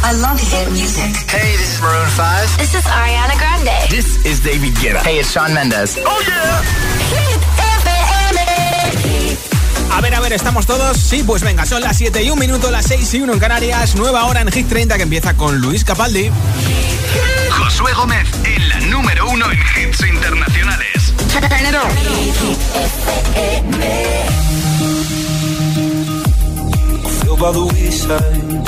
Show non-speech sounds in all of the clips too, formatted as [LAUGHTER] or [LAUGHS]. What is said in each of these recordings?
I love hit music. Hey, this is Maroon 5. This is Ariana Grande. This is David Guetta. Hey, it's Sean Mendes. Oh yeah. A ver, a ver, ¿estamos todos? Sí, pues venga, son las 7 y 1 minuto, las 6 y 1 en Canarias. Nueva hora en Hit 30 que empieza con Luis Capaldi. Josué Gómez en la número 1 en hits internacionales. by the wayside,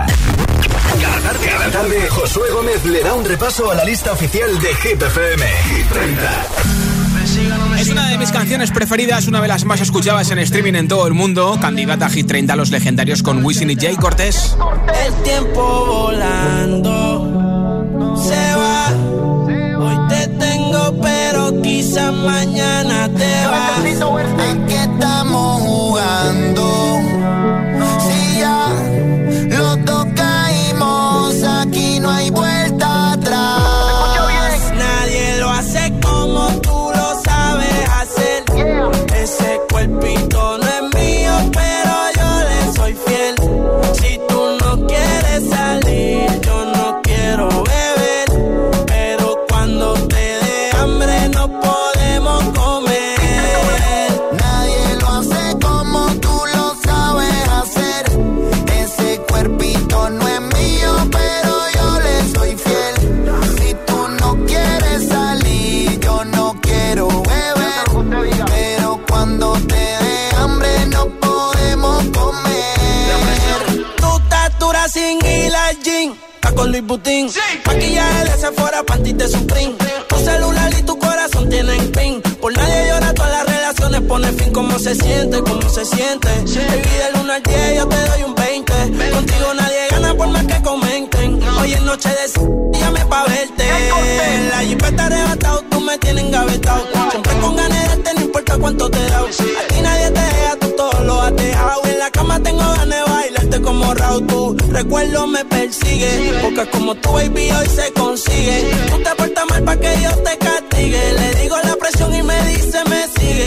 la lista oficial de Hit FM. Es una de mis canciones preferidas, una de las más escuchadas en streaming en todo el mundo. Candidata a Hit 30 a los legendarios con Wisin y Jay Cortés. El tiempo volando se va. Hoy te tengo, pero quizá mañana te vas. ¿A qué estamos jugando? Con Luis Butín. Maquillaje de Sephora, panty de Supreme. Tu celular y tu corazón tienen pin. Por nadie llora, todas las relaciones pone fin como se siente, como se siente. Baby, del 1 al 10 yo te doy un 20. Contigo nadie gana por más que comenten. Hoy es noche de llame pa' verte. La jipeta arrebatado, tú me tienes engavetado. Siempre con ganas de darte, no importa cuánto te da. Aquí nadie te deja, tú todo lo has dejado. En la cama tengo ganas como Raúl. Tu recuerdo me persigue. Porque como tu baby hoy se consigue. Tú te portas mal pa' que yo te castigue. Le digo la presión y me dice me sigue.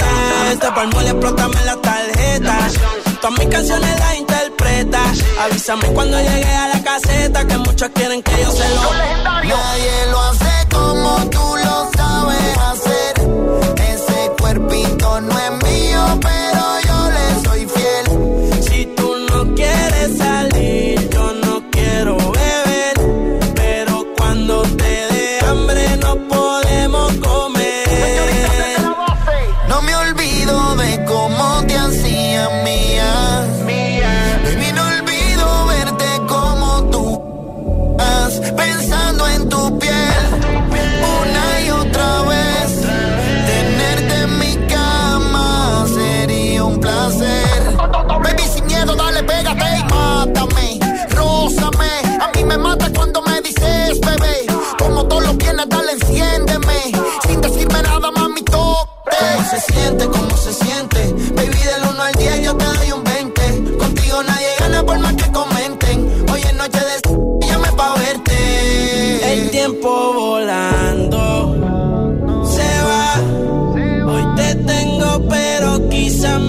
Este palmo le explótame la tarjeta. Todas mis canciones las interpreta. Avísame cuando llegue a la caseta. Que muchos quieren que yo se lo. Nadie lo hace como tú lo sabes hacer. Ese cuerpito no es mío, pero no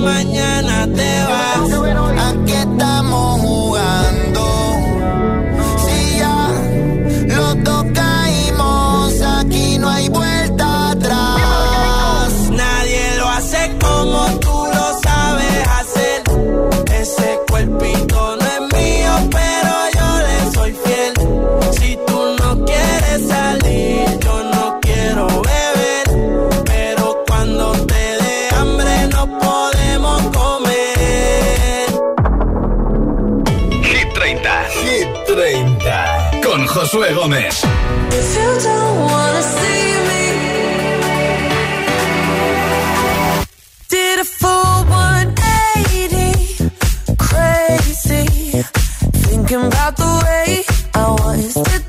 mañana Josué Gómez. Did a full 180, crazy. Thinking about the way I was.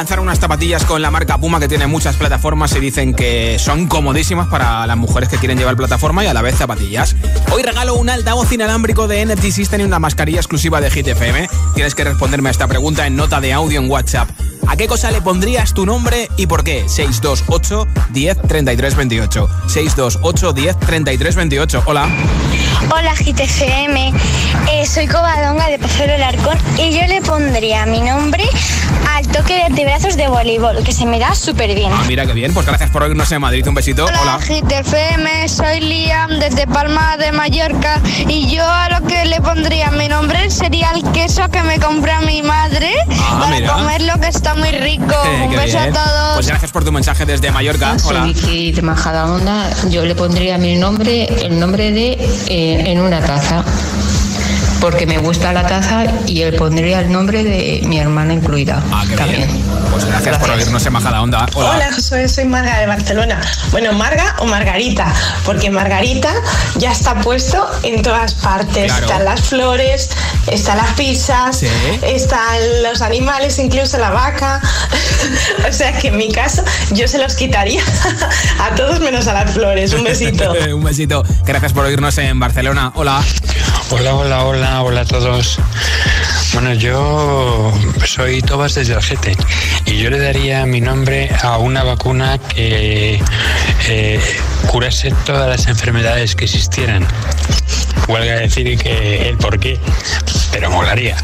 Lanzar unas zapatillas con la marca Puma que tiene muchas plataformas y dicen que son comodísimas para las mujeres que quieren llevar plataforma y a la vez zapatillas. Hoy regalo un altavoz inalámbrico de Energy System y una mascarilla exclusiva de Hit FM. Tienes que responderme a esta pregunta en nota de audio en WhatsApp. ¿A qué cosa le pondrías tu nombre y por qué? 628 10 33 28. 628 10 33 28. Hola. Hola GTFM, eh, soy Covadonga de Pozuelo Larcón y yo le pondría mi nombre toque de brazos de voleibol, que se me da súper bien. Ah, mira qué bien, pues gracias por oírnos en Madrid, un besito. Hola, GTFM, soy Liam desde Palma de Mallorca y yo a lo que le pondría mi nombre sería el queso que me compra mi madre Ah, para mira. comerlo que está muy rico. Eh, [LAUGHS] Un beso bien. a todos. Pues gracias por tu mensaje desde Mallorca. Soy Hola. Vicky de Majadahonda. Yo le pondría mi nombre, el nombre de eh, en una taza, porque me gusta la taza y le pondría el nombre de mi hermana incluida. Ah, qué también. bien. Pues gracias, por oírnos en Majada Onda. Hola. Hola, soy Marga de Barcelona. Bueno, Marga o Margarita, porque Margarita ya está puesto en todas partes. Claro. Están las flores, están las pizzas, Sí. están los animales, incluso la vaca. [LAUGHS] o sea que en mi caso yo se los quitaría [LAUGHS] a todos menos a las flores. Un besito. [LAUGHS] un besito. Gracias por oírnos en Barcelona. Hola. Hola, hola, hola, hola a todos. Bueno, yo soy Tobas desde Algete y yo le daría mi nombre a una vacuna que eh, curase todas las enfermedades que existieran. Huelga decir que el por qué, pero molaría.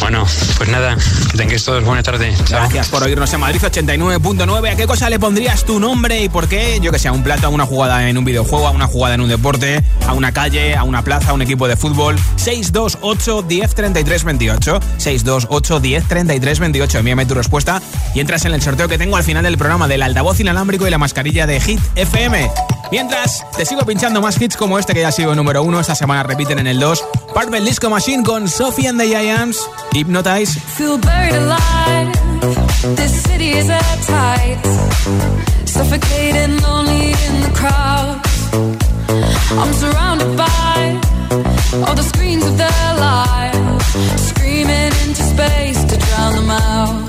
Bueno, pues nada, que tengáis todos buena tarde. Chao. Gracias por oírnos en Madrid 89.9. ¿A qué cosa le pondrías tu nombre y por qué? Yo que sé, a un plato, a una jugada en un videojuego, a una jugada en un deporte, a una calle, a una plaza, a un equipo de fútbol. 628 10 33 28. 628 10 33 28. Envíame tu respuesta y entras en el sorteo que tengo al final del programa del altavoz inalámbrico y la mascarilla de Hit FM. Mientras, te sigo pinchando más hits como este que ya ha sido número uno. Esta semana repiten en el 2. Parvel Disco Machine con Sophie and the Giants. Hypnotize. Feel buried alive. This city is at tight. Suffocating, lonely in the crowd. I'm surrounded by all the screens of their lives. Screaming into space to drown them out.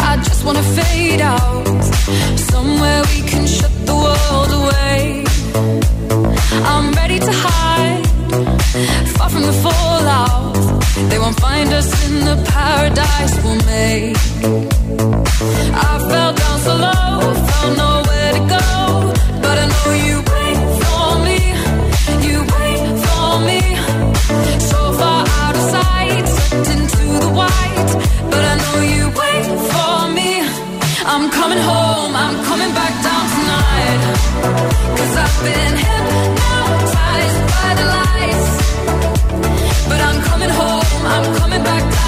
I just wanna fade out. Somewhere find us in the paradise we'll make.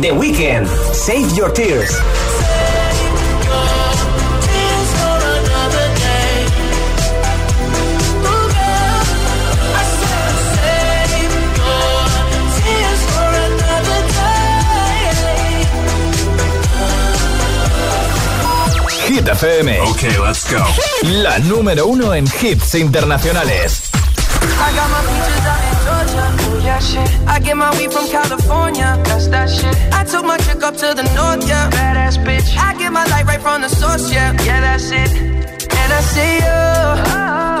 The Weekend, Save Your Tears. FM. Ok, let's go. La número uno en hits internacionales. I got my peaches out in Georgia, oh yeah shit. I get my weed from California, that's that shit. I took my chick up to the north, yeah, badass bitch. I get my light right from the source, yeah, yeah that's it. And I see you,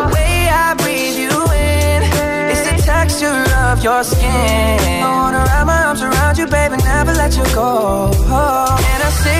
the way I breathe you in, it's the texture of your skin. I wanna wrap my arms around you, baby, never let you go. And I see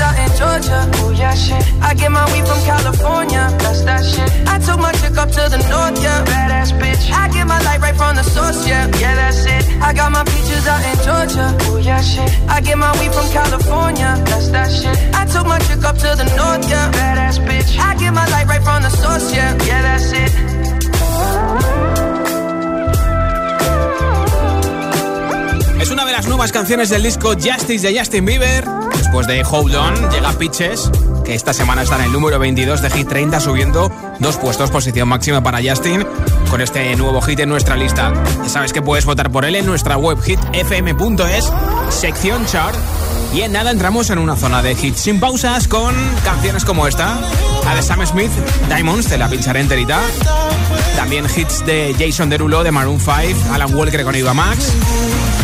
out in Georgia. Oh yeah, shit. I get my weed from California. That's that shit. I took my chick up to the north, yeah. Badass bitch. I get my light right from the source, yeah. Yeah, that's it. I got my peaches out in Georgia. Oh yeah, shit. I get my weed from California. That's that shit. I took my chick up to the north, yeah. Badass bitch. I get my light right from the source, yeah. Yeah, that's it. Es una de las nuevas canciones del disco Justice de Justin Bieber. Después de Hold On, llega Pitches, que esta semana está en el número 22 de Hit 30, subiendo dos puestos, posición máxima para Justin, con este nuevo hit en nuestra lista. Ya sabes que puedes votar por él en nuestra web hitfm.es, sección chart. Y en nada entramos en una zona de hits sin pausas con canciones como esta, la de Sam Smith, Diamonds, te la pincharé enterita. También hits de Jason Derulo, de Maroon 5, Alan Walker con Iva Max.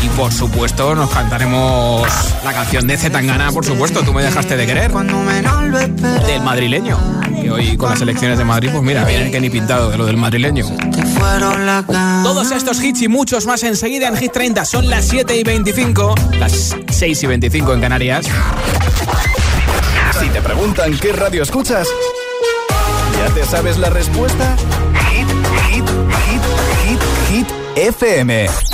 Y por supuesto nos cantaremos la canción de Zetangana, por supuesto, tú me dejaste de querer. Del madrileño. Que hoy con las elecciones de Madrid, pues mira, vienen que ni pintado de lo del madrileño. Todos estos hits y muchos más enseguida en Hit 30 son las 7 y 25, las 6 y 25 en Canarias. Si te preguntan qué radio escuchas, ¿ya te sabes la respuesta? Hit, hit, hit, hit, hit, FM.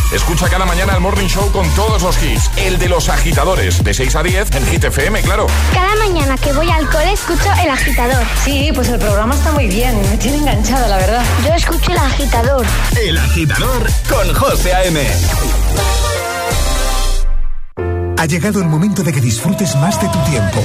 Escucha cada mañana el Morning Show con todos los hits. El de los agitadores, de 6 a 10 en Hit FM, claro. Cada mañana que voy al cole escucho El Agitador. Sí, pues el programa está muy bien. Me tiene enganchada, la verdad. Yo escucho El Agitador. El agitador con José A.M. Ha llegado el momento de que disfrutes más de tu tiempo.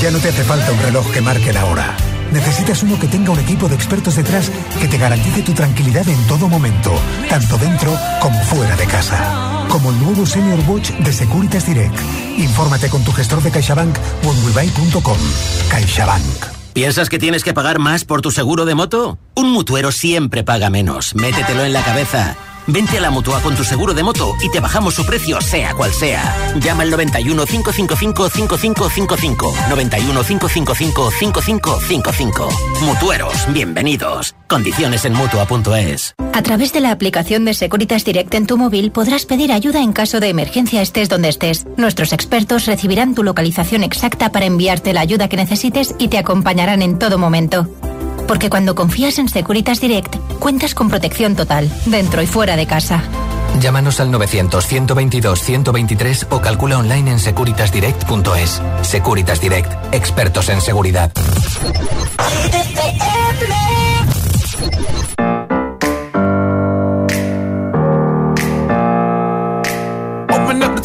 Ya no te hace falta un reloj que marque la hora. Necesitas uno que tenga un equipo de expertos detrás que te garantice tu tranquilidad en todo momento, tanto dentro como fuera de casa. Como el nuevo Senior Watch de Securitas Direct. Infórmate con tu gestor de CaixaBank o en webuy.com. CaixaBank. ¿Piensas que tienes que pagar más por tu seguro de moto? Un mutuero siempre paga menos. Métetelo en la cabeza. Vente a la Mutua con tu seguro de moto y te bajamos su precio sea cual sea. Llama al 91 555 5555. 91 555 5555. Mutueros, bienvenidos. Condiciones en Mutua.es. A través de la aplicación de Securitas Direct en tu móvil podrás pedir ayuda en caso de emergencia estés donde estés. Nuestros expertos recibirán tu localización exacta para enviarte la ayuda que necesites y te acompañarán en todo momento. Porque cuando confías en Securitas Direct, cuentas con protección total, dentro y fuera de casa. Llámanos al 900-122-123 o calcula online en securitasdirect.es. Securitas Direct, expertos en seguridad. Open up the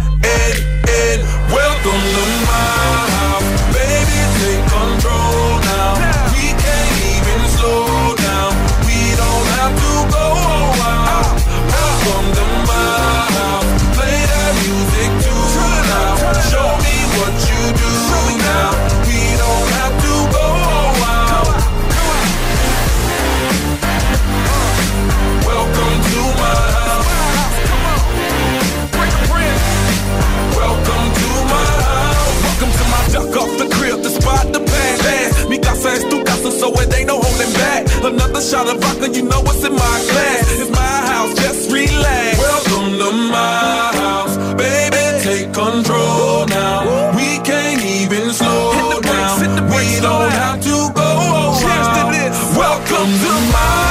Welcome to my Dance. Mi casa es tu casa, so it ain't no holding back. Another shot of vodka, you know what's in my glass. It's my house, just relax. Welcome to my house, baby, take control now. We can't even slow down. We don't have to go out. Welcome to my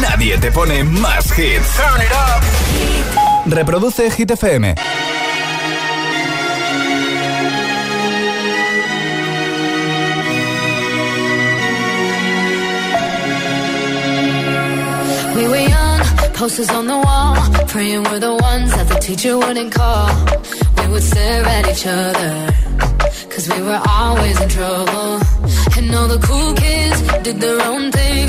Nadie te pone más hits. Reproduce Hit FM. We were young, posters on the wall, praying we're the ones that the teacher wouldn't call. We would stare at each other, cause we were always in trouble. And all the cool kids did their own thing.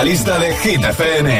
la lista de Hit FM.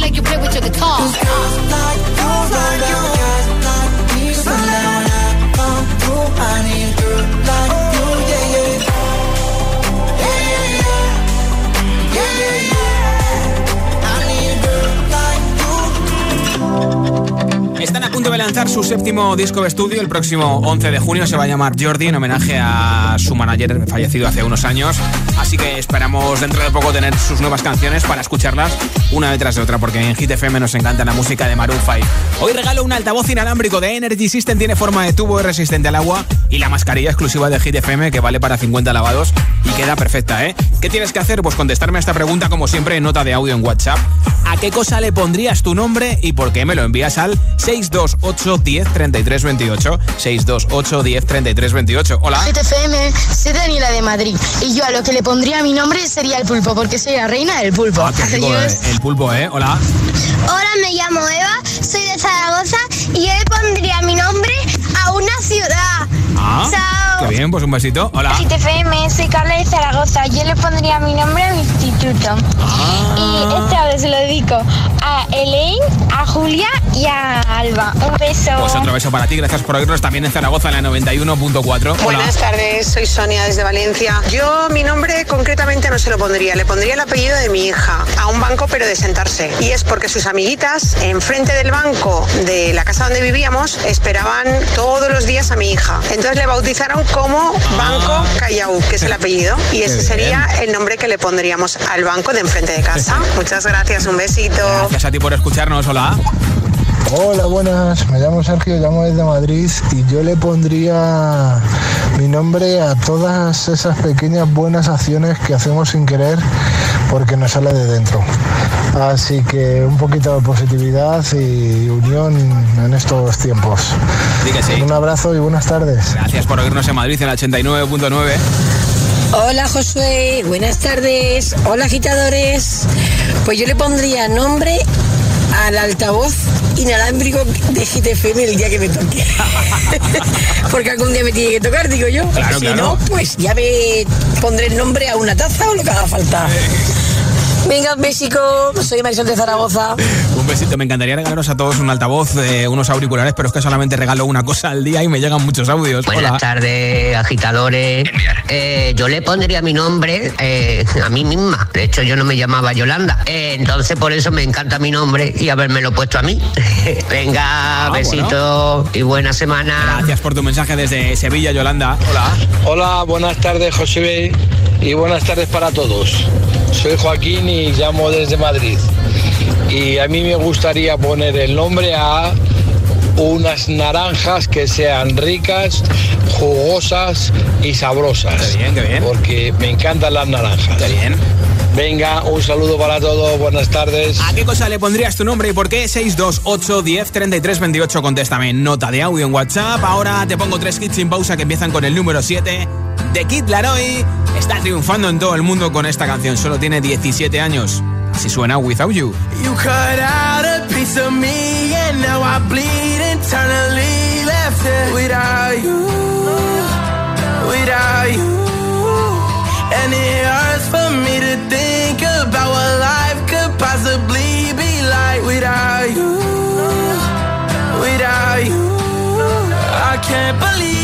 like you play with your guitar. Cause like you around with guys like me till sundown when I come through. I need a girl like Están a punto de lanzar su séptimo disco de estudio. El próximo 11 de junio se va a llamar Jordi en homenaje a su manager fallecido hace unos años. Así que esperamos dentro de poco tener sus nuevas canciones para escucharlas una detrás de otra, porque en Hit FM nos encanta la música de Maroon 5. Hoy regalo un altavoz inalámbrico de Energy System, tiene forma de tubo y resistente al agua y la mascarilla exclusiva de Hit FM que vale para 50 lavados y queda perfecta, ¿eh? ¿Qué tienes que hacer? Pues contestarme a esta pregunta como siempre en nota de audio en WhatsApp. ¿A qué cosa le pondrías tu nombre y por qué me lo envías al 628 10 33 28? 628 10 33 28. Hola. GTFM, soy Daniela de Madrid y yo a lo que le pondría mi nombre sería el pulpo porque soy la reina del pulpo. Ah, qué rico, eh, el pulpo, ¿eh? Hola. Hola, me llamo Eva, soy de Zaragoza y yo le pondría mi nombre a una ciudad. Ah, Chao. qué bien, pues un besito. Hola. GTFM, soy Carla de Zaragoza. Yo le pondría mi nombre a mi instituto. Y esta vez se lo dedico a Elaine, a Julia y a Alba. Un beso. Pues otro beso para ti, gracias por oírnos también en Zaragoza en la 91.4. Hola. Buenas tardes, soy Sonia desde Valencia. Yo mi nombre concretamente no se lo pondría, le pondría el apellido de mi hija a un banco pero de sentarse. Y es porque sus amiguitas enfrente del banco de la casa donde vivíamos esperaban todos los días a mi hija. Entonces le bautizaron como Banco Callao, que es el apellido. Y ese sería el nombre que le pondríamos al banco de enfrente de casa. [LAUGHS] Muchas gracias, un besito. Gracias a ti por escucharnos, hola. Hola, buenas. Me llamo Sergio, llamo desde Madrid y yo le pondría mi nombre a todas esas pequeñas buenas acciones que hacemos sin querer porque nos sale de dentro. Así que un poquito de positividad y unión en estos tiempos. Sí. Un abrazo y buenas tardes. Gracias por oírnos en Madrid en el 89.9. Hola Josué, buenas tardes. Hola agitadores. Pues yo le pondría nombre al altavoz inalámbrico de GTFM el día que me toque. [LAUGHS] Porque algún día me tiene que tocar, digo yo. Claro, si claro. no, pues ya me pondré el nombre a una taza o lo que haga falta. Venga, un besico. Soy Marisol de Zaragoza. Un besito, me encantaría regalaros a todos un altavoz, eh, unos auriculares, pero es que solamente regalo una cosa al día y me llegan muchos audios. Buenas Hola. tardes, agitadores. Eh, yo le pondría mi nombre eh, a mí misma. De hecho, yo no me llamaba Yolanda. Eh, entonces, por eso me encanta mi nombre y habérmelo puesto a mí. [LAUGHS] Venga, Ah, besito y buena semana. Gracias por tu mensaje desde Sevilla, Yolanda. Hola. Hola, buenas tardes, José y buenas tardes para todos. Soy Joaquín y llamo desde Madrid. Y a mí me gustaría poner el nombre a unas naranjas que sean ricas, jugosas y sabrosas. Qué bien, qué bien. Porque me encantan las naranjas. Qué bien. Venga, un saludo para todos, buenas tardes. ¿A qué cosa le pondrías tu nombre y por qué? 628 10 33 28. Contéstame nota de audio en WhatsApp. Ahora te pongo tres hits sin pausa que empiezan con el número 7. The Kid Laroi está triunfando en todo el mundo con esta canción. Solo tiene 17 años. Así suena Without You. You cut out a piece of me and now I bleed internally left it without you, without you. And it hurts for me to think about what life could possibly be like without you, without you. I can't believe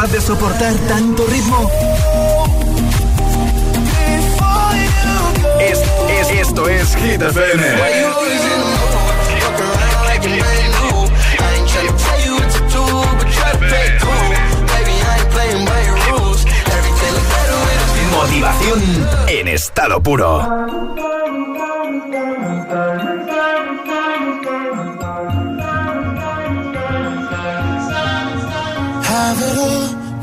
capaz de soportar tanto ritmo? Es, es- esto es Hit FM. Motivación en estado puro.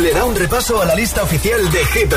le da un repaso a la lista oficial de Hit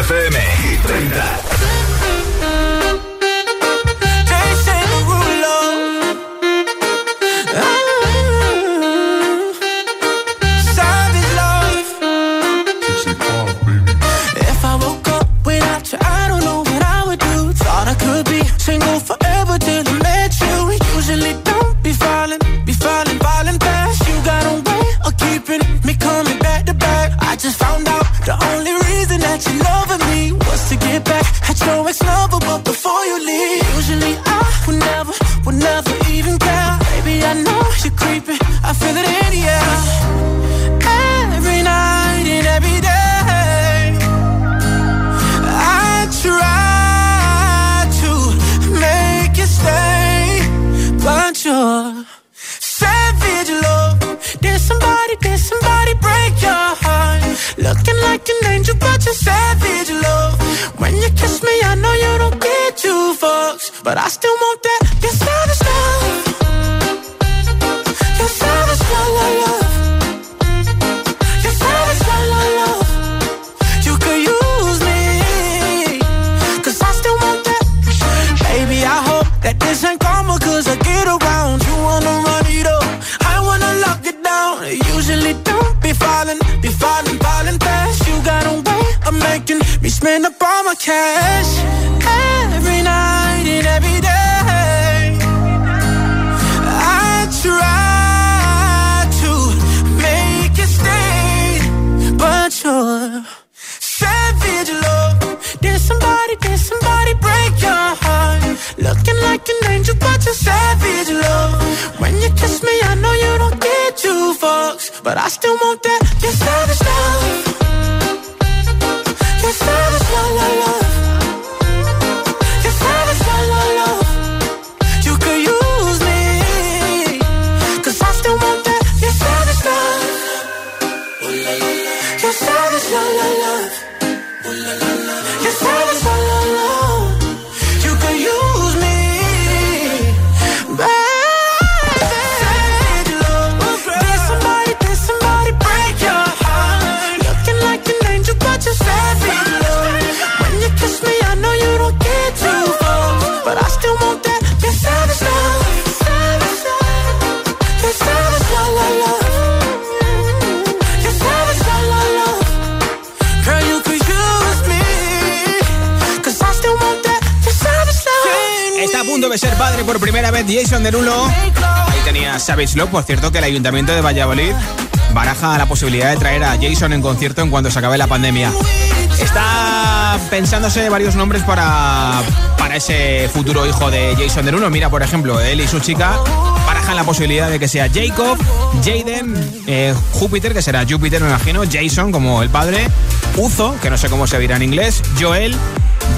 Love. Por cierto, que el Ayuntamiento de Valladolid baraja la posibilidad de traer a Jason en concierto en cuanto se acabe la pandemia. Está pensándose varios nombres para, para ese futuro hijo de Jason Derulo. Mira, por ejemplo, él y su chica barajan la posibilidad de que sea Jacob, Jaden, eh, Júpiter, que será Júpiter, me imagino, Jason como el padre, Uzo, que no sé cómo se dirá en inglés, Joel,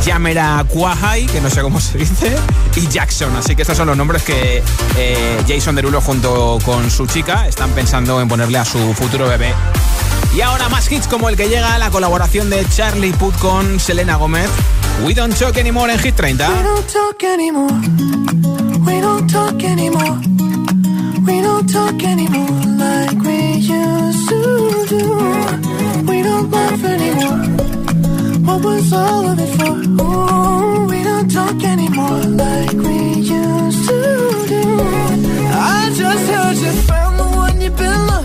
Yamera Kwahai, que no sé cómo se dice, y Jackson. Así que estos son los nombres que eh, Jason Derulo junto con su chica están pensando en ponerle a su futuro bebé. Y ahora más hits como el que llega a la colaboración de Charlie Puth con Selena Gómez. We don't talk anymore en Hit 30. We don't talk anymore. We don't talk anymore. We don't talk anymore like we used to do. We don't laugh anymore. What was all of it for? Ooh, we don't talk anymore like we used to do. I just heard you found the one you've been looking.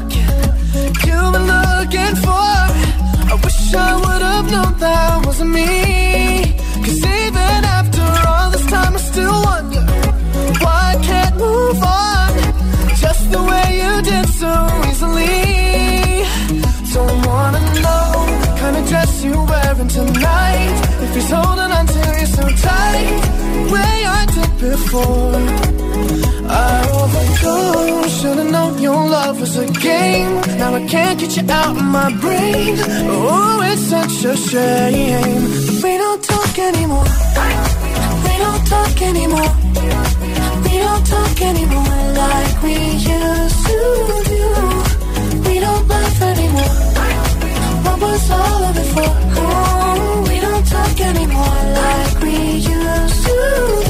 Before. I overdosed. Should've known your love was a game. Now I can't get you out of my brain. Oh, it's such a shame. We don't talk anymore. We don't talk anymore. We don't talk anymore like we used to do. We don't laugh anymore. What was all of it for? Oh, we don't talk anymore like we used to do.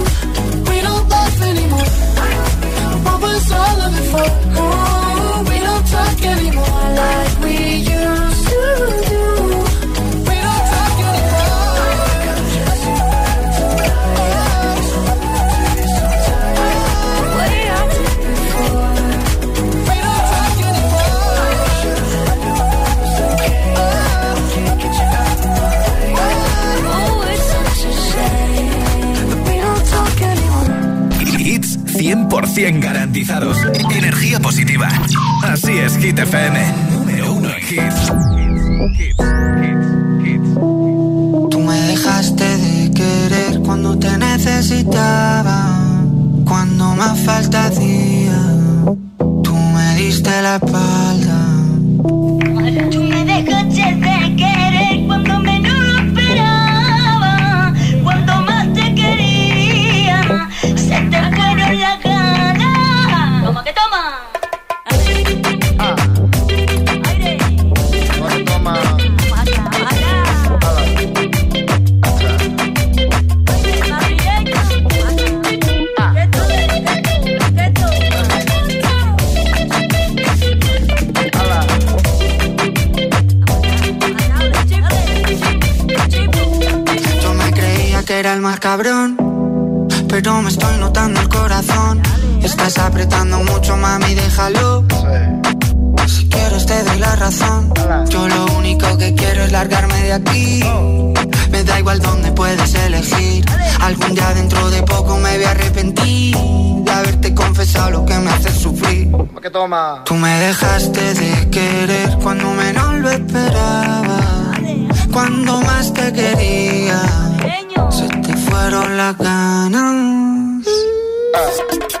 All of it for? Oh, we don't talk anymore like ganas. De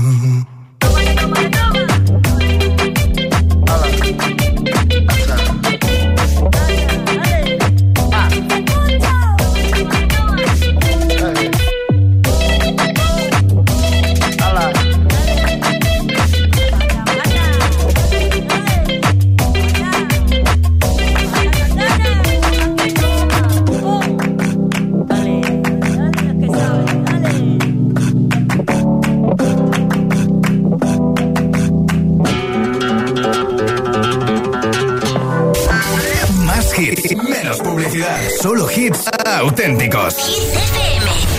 Auténticos.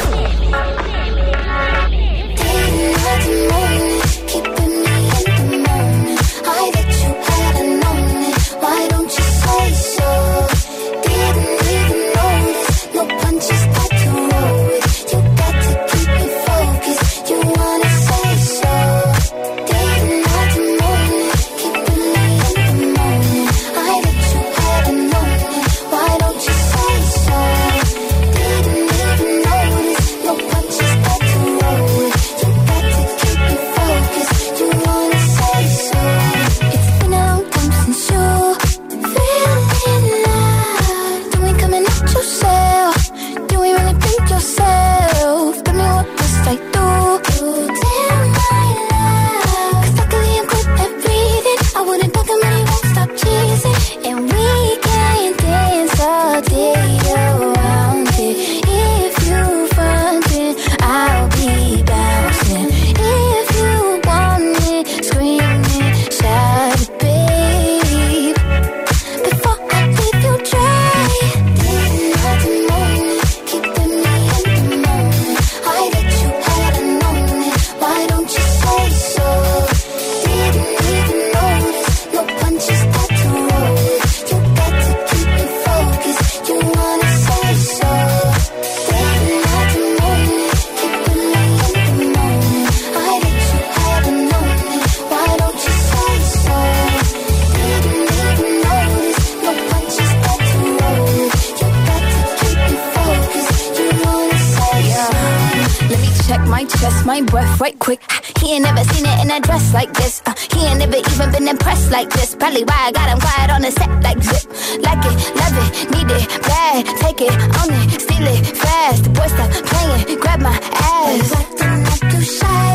Seen it in a dress like this. Uh, he ain't never even been impressed like this. Probably why I got him quiet on the set like zip. Like it, love it, need it, bad. Take it, own it, steal it, fast. The boy stop playing, grab my ass. Acting like you shy.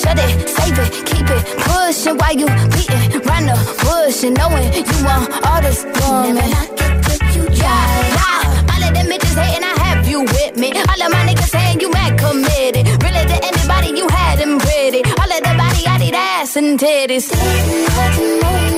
Shut it, save it, keep it pushing while you beating round the bush and knowing you want all this woman. Yeah, yeah. All of them bitches hating, I have you with me. All of my niggas saying you mad committed. Really to anybody, you had them. All and titties.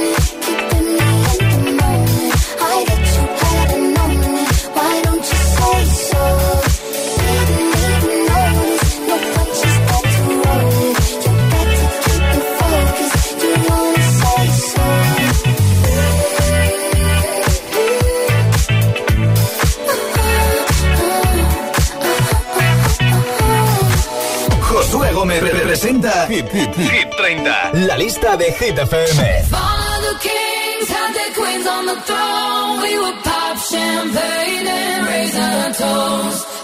30. Hit, hit, hit 30. La lista de Hit FM. Father kings had their queens on the throne. We would pop champagne and raise our toast.